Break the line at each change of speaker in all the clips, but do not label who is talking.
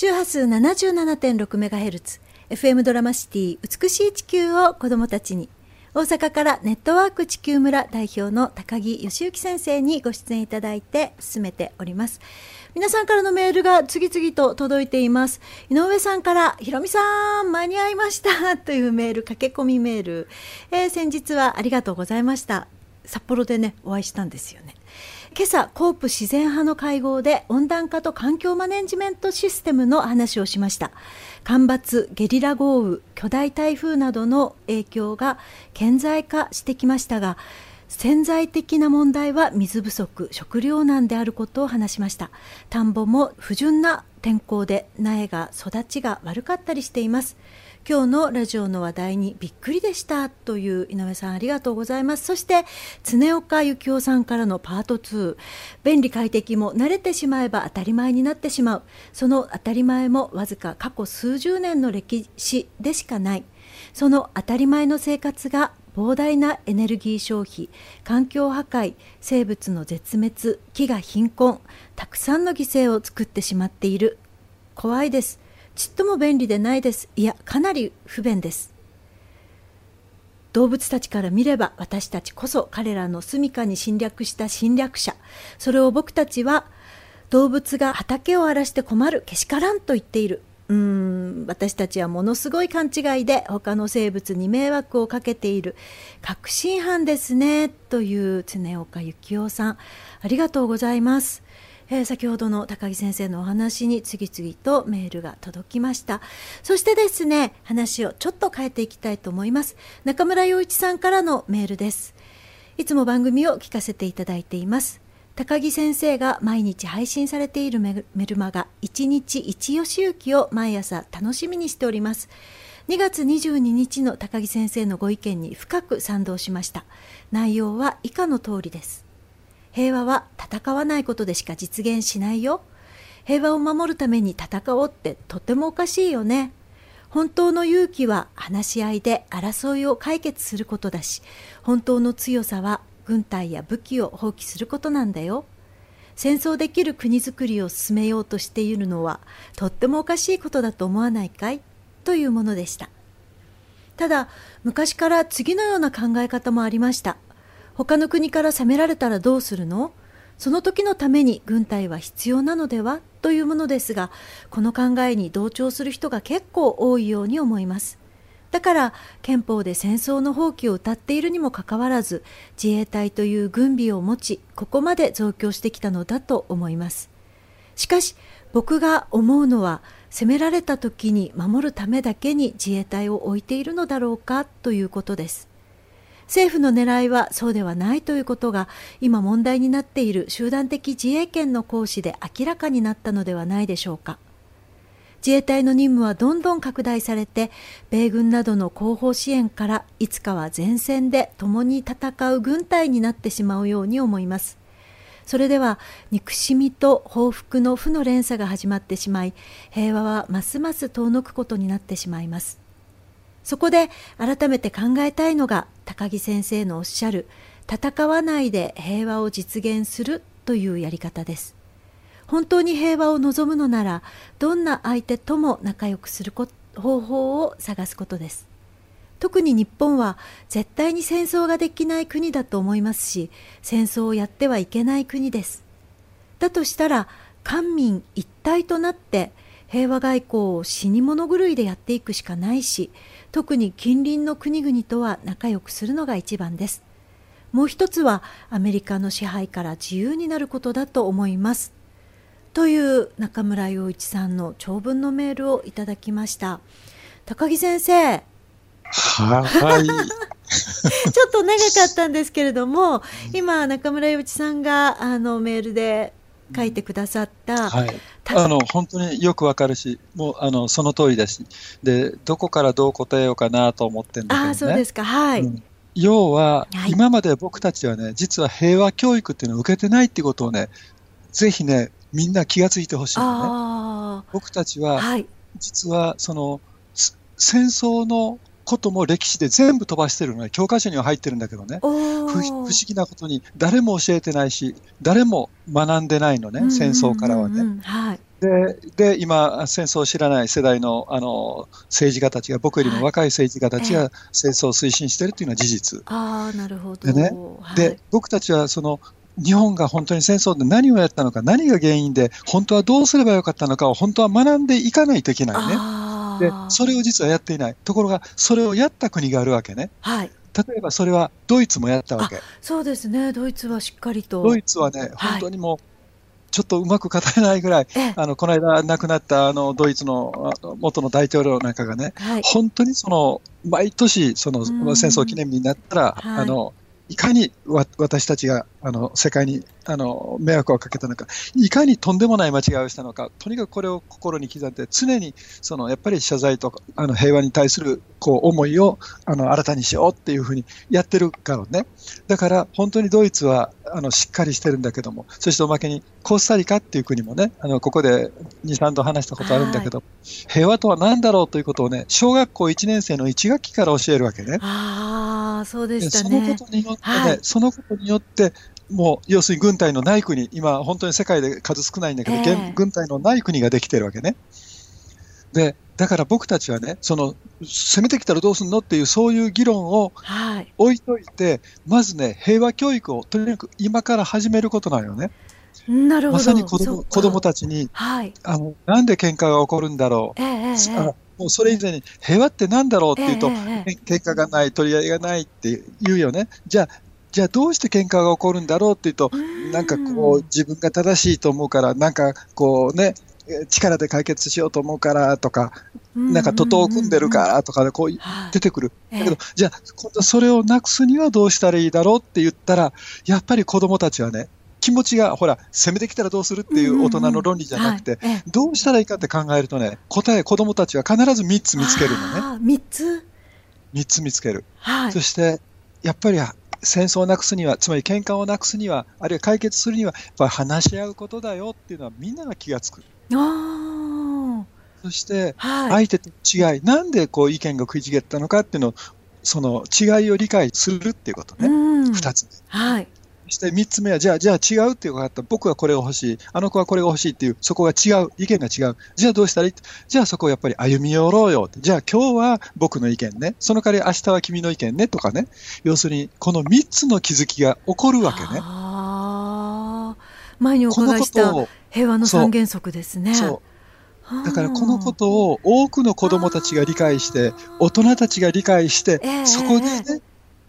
周波数 77.6MHz、FM ドラマシティ美しい地球を子供たちに、大阪からネットワーク地球村代表の高木義之先生にご出演いただいて進めております。皆さんからのメールが次々と届いています。井上さんから、ひろみさん、間に合いましたというメール、駆け込みメール、えー、先日はありがとうございました。札幌でね、お会いしたんですよね。今朝コープ自然派の会合で温暖化と環境マネジメントシステムの話をしました。干ばつゲリラ豪雨巨大台風などの影響が顕在化してきましたが潜在的な問題は水不足食糧難であることを話しました。田んぼも不純な天候で苗が育ちが悪かったりしています。今日のラジオの話題にびっくりでしたという井上さんありがとうございます。そして常岡幸雄さんからのパート2便利快適も慣れてしまえば当たり前になってしまう。その当たり前もわずか過去数十年の歴史でしかない。その当たり前の生活が膨大なエネルギー消費環境破壊生物の絶滅飢餓貧困たくさんの犠牲を作ってしまっている。怖いです。ちっとも便利でないです。いや、かなり不便です。動物たちから見れば私たちこそ彼らの住処に侵略した侵略者。それを僕たちは動物が畑を荒らして困るけしからんと言っている。うーん私たちはものすごい勘違いで他の生物に迷惑をかけている確信犯ですねという常岡幸雄さんありがとうございますえー、先ほどの高木先生のお話に次々とメールが届きました。そしてですね話をちょっと変えていきたいと思います。中村洋一さんからのメールです。いつも番組を聞かせていただいています。高木先生が毎日配信されているメルマガ一日一吉行きを毎朝楽しみにしております。2月22日の高木先生のご意見に深く賛同しました。内容は以下の通りです。平和は戦わないことでしか実現しないよ。平和を守るために戦おうってとてもおかしいよね。本当の勇気は話し合いで争いを解決することだし、本当の強さは軍隊や武器を放棄することなんだよ。戦争できる国づくりを進めようとしているのはとってもおかしいことだと思わないかい？というものでした。ただ、昔から次のような考え方もありました。他の国から攻められたらどうするの？その時のために軍隊は必要なのでは？というものですが、この考えに同調する人が結構多いように思います。だから憲法で戦争の放棄を謳っているにもかかわらず自衛隊という軍備を持ちここまで増強してきたのだと思います。しかし僕が思うのは攻められた時に守るためだけに自衛隊を置いているのだろうか？ということです。政府の狙いはそうではないということが今問題になっている集団的自衛権の行使で明らかになったのではないでしょうか。自衛隊の任務はどんどん拡大されて米軍などの後方支援からいつかは前線で共に戦う軍隊になってしまうように思いますそれでは憎しみと報復の負の連鎖が始まってしまい平和はますます遠のくことになってしまいますそこで改めて考えたいのが高木先生のおっしゃる戦わないで平和を実現するというやり方です。本当に平和を望むのならどんな相手とも仲良くする方法を探すことです。特に日本は絶対に戦争ができない国だと思いますし戦争をやってはいけない国です。だとしたら官民一体となって平和外交を死に物狂いでやっていくしかないし特に近隣の国々とは仲良くするのが一番です。もう一つはアメリカの支配から自由になることだと思います。という中村洋一さんの長文のメールをいただきました。高木先生。
はい。
ちょっと長かったんですけれども今中村洋一さんがあのメールで書いてくださった、
はい、あの本当によくわかるし、もうあのその通りだし。で、どこからどう答えようかなと思ってるんだけど、ね、あ
そうですか、はい、うん、
要は、はい、今まで僕たちはね、実は平和教育っていうのを受けてないってことをね、ぜひね、みんな気がついてほしいのね。僕たちは、はい、実はその戦争のことも歴史で全部飛ばしてるのね、教科書には入ってるんだけどね、不思議なことに誰も教えてないし、誰も学んでないのね、戦争からはね。はい、でで今、戦争を知らない世代のあの政治家たちが、僕よりも若い政治家たちが戦争を推進しているというのは事実。
あなるほど。
でね、
はい、
で僕たちはその日本が本当に戦争で何をやったのか、何が原因で、本当はどうすればよかったのかを本当は学んでいかないといけないね。で、それを実はやっていない。ところが、それをやった国があるわけね。
はい。
例えばそれはドイツもやったわけ。
そうですね、ドイツはしっかりと。
ドイツはね、本当にもう、ちょっとうまく語れないぐらい、あのこの間亡くなったあのドイツの元の大統領なんかがね、はい、本当にその毎年、その戦争記念日になったら、はい、あのいかに私たちがあの世界にあの迷惑をかけたのか、いかにとんでもない間違いをしたのか、とにかくこれを心に刻んで、常にそのやっぱり謝罪とあの平和に対するこう思いをあの新たにしようっていうふうにやってるからね、だから本当にドイツはあのしっかりしてるんだけども、そしておまけにコスタリカっていう国もね、あのここで2、3度話したことあるんだけど、平和とは何だろうということをね、小学校1年生の1学期から教えるわけね。
あそうでした
ね。そのことによってね、はい、そのことによってもう要するに軍隊のない国、今、本当に世界で数少ないんだけど、えー、軍隊のない国ができてるわけね。で、だから僕たちはね、その攻めてきたらどうするのっていう、そういう議論を置いといて、はい、まずね、平和教育をとにかく今から始めることなんよね。
なるほど。
まさに子供子供たちに、
はい、
あの、なんで喧嘩が起こるんだろう。
えー、
もうそれ以前に平和ってなんだろうっていうと、えー、喧嘩がない、取り合いがないって言うよね。じゃあ、じゃあどうして喧嘩が起こるんだろうっていうと、なんかこう、自分が正しいと思うから、なんかこうね、力で解決しようと思うからとか、なんか徒党を組んでるからとかでこう出てくる。だけど、じゃあ、今度それをなくすにはどうしたらいいだろうって言ったら、やっぱり子供たちはね、気持ちが、ほら、攻めてきたらどうするっていう大人の論理じゃなくて、どうしたらいいかって考えるとね、答え、子供たちは必ず3つ見つけるの
ね。3つ
?3 つ見つける。
はい、
そして、やっぱり戦争をなくすには、つまり喧嘩をなくすには、あるいは解決するには、やっぱり話し合うことだよっていうのはみんなが気がつく。そして、相手と違い、なんでこう意見が食い違ったのかっていうのを、その違いを理解するっていうことね、2つ
目。はい
そして3つ目は、じゃあ、じゃあ違うっていうことがあった。僕はこれが欲しい。あの子はこれが欲しいっていう、そこが違う。意見が違う。じゃあどうしたらいい？じゃあそこをやっぱり歩み寄ろうよ。じゃあ今日は僕の意見ね。その代わり明日は君の意見ね。とかね。要するに、この3つの気づきが起こるわけね。
前にお伺いした平和の三原則ですね。
だからこのことを多くの子どもたちが理解して、大人たちが理解して、そこでね、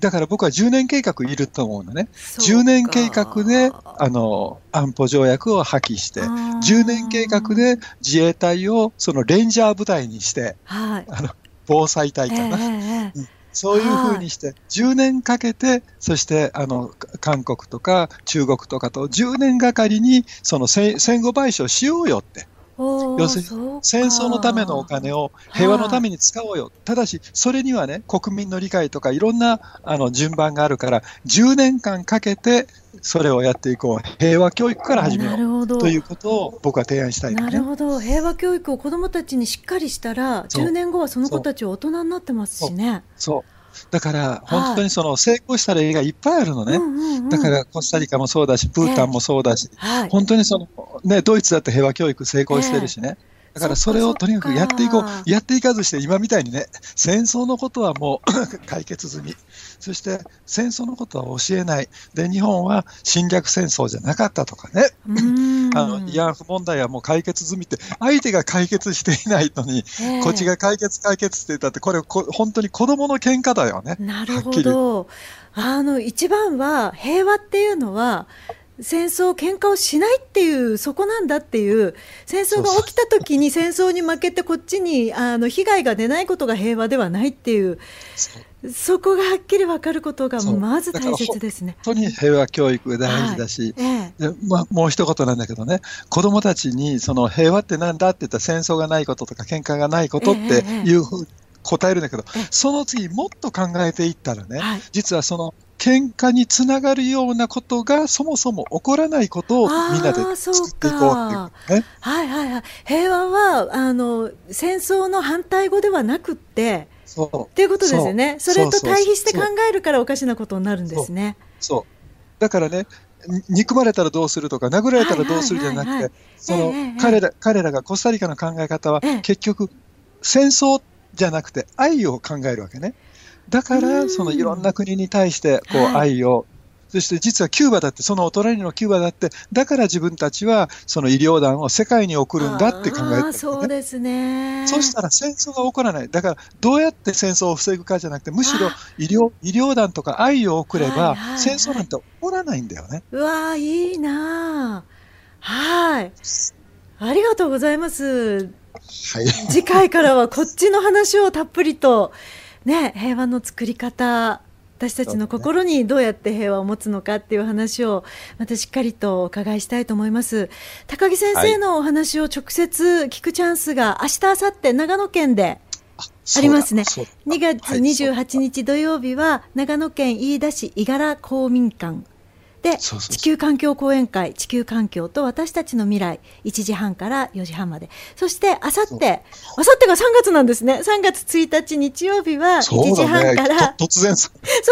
だから僕は10年計画いると思うのね。10年計画で、あの、安保条約を破棄して、10年計画で自衛隊をそのレンジャー部隊にして、
はい、
あの防災隊かな。えー、そういうふうにして、10年かけて、そしてあの韓国とか中国とかと10年がかりにその戦後賠償しようよって。要するに戦争のためのお金を平和のために使おうよ、ただし、それにはね、国民の理解とかいろんなあの順番があるから、10年間かけてそれをやっていこう、平和教育から始めよう。ということを僕は提案したい、
ね、なるほど、平和教育を子どもたちにしっかりしたら、10年後はその子たちは大人になってますしね。
そうだから、本当にその成功した例がいっぱいあるのね、だからコスタリカもそうだし、ブータンもそうだし、本当にその、ね、ドイツだって平和教育成功してるしね。だからそれをとにかくやっていこう、やっていかずして、今みたいにね、戦争のことはもう 解決済み、そして戦争のことは教えない、で日本は侵略戦争じゃなかったとかね、あの慰安婦問題はもう解決済みって、相手が解決していないのに、えー、こっちが解決、解決って言ったって、これ、こ本当に子供の喧嘩だよね。
なるほど。あの一番は平和っていうのは戦争、喧嘩をしないっていう、そこなんだっていう、戦争が起きた時に戦争に負けて、こっちにあの被害が出ないことが平和ではないっていう、そこがはっきり分かることが、まず大切ですね。
本当に平和教育大事だし、はい。ええ、でまあ、もう一言なんだけどね、子どもたちにその平和ってなんだって言ったら、戦争がないこととか、喧嘩がないことっていうふうに答えるんだけど、その次、もっと考えていったらね、はい、実はその喧嘩につながるようなことがそもそも起こらないことをみんなで作っていこうっていう、ね、
はいはいはい。平和はあの戦争の反対語ではなくって、
そう。
っていうことですよね。それと対比して考えるからおかしなことになるんですね。
そう。だからね、憎まれたらどうするとか、殴られたらどうするじゃなくて、その、彼ら、彼らがコスタリカの考え方は、結局、戦争じゃなくて愛を考えるわけね。だから、そのいろんな国に対して、こう、愛をそして実はキューバだって、そのお隣のキューバだって、だから自分たちはその医療団を世界に送るんだって考えてる、ね、
そうですね。
そしたら戦争が起こらない。だから、どうやって戦争を防ぐかじゃなくて、むしろ医療医療団とか愛を送れば、戦争なんて起こらないんだよね。
うわいいなはい。ありがとうございます。はい、次回からはこっちの話をたっぷりと、ね、平和の作り方私たちの心にどうやって平和を持つのかっていう話をまたしっかりとお伺いしたいと思います。高木先生のお話を直接聞くチャンスが明日明後日長野県でありますね。2月28日土曜日は長野県飯田市井原公民館で地球環境講演会地球環境と私たちの未来1時半から4時半まで。そしてあさってあさってが3月なんですね。3月1日日曜日は1時半から、ね、
突然
そ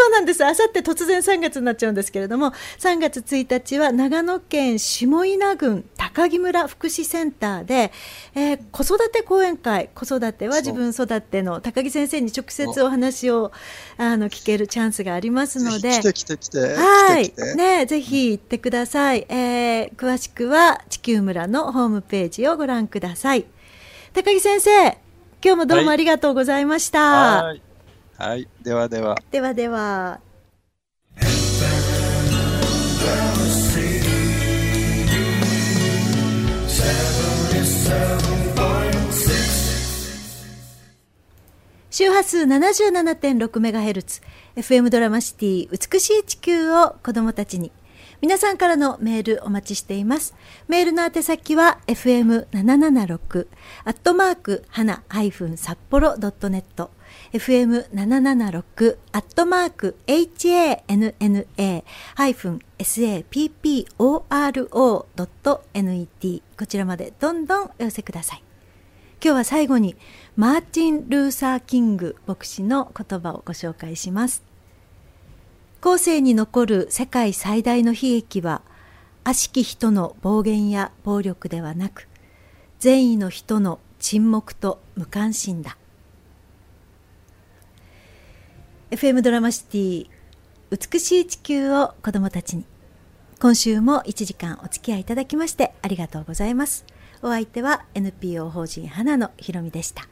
うなんです。あさって突然3月になっちゃうんですけれども3月1日は長野県下稲郡高木村福祉センターで、えー、子育て講演会。子育ては自分育ての高木先生に直接お話をあの聞けるチャンスがありますので。
来て来て来て。
はい。ねぜひ行ってください、えー、詳しくは地球村のホームページをご覧ください。高木先生今日もどうもありがとうございました、
はい、はい、ではでは。
ではでは周波数 77.6MHz FM ドラマシティ美しい地球を子供たちに皆さんからのメールお待ちしています。メールの宛先は fm776 アットマーク花札幌 .net fm776 アットマーク hanna-sapporo.net こちらまでどんどんお寄せください。今日は最後にマーティン・ルーサー・キング牧師の言葉をご紹介します。後世に残る世界最大の悲劇は悪しき人の暴言や暴力ではなく善意の人の沈黙と無関心だ。FM ドラマシティ美しい地球を子供たちに。今週も1時間お付き合いいただきましてありがとうございます。お相手は NPO 法人花野ひろみでした。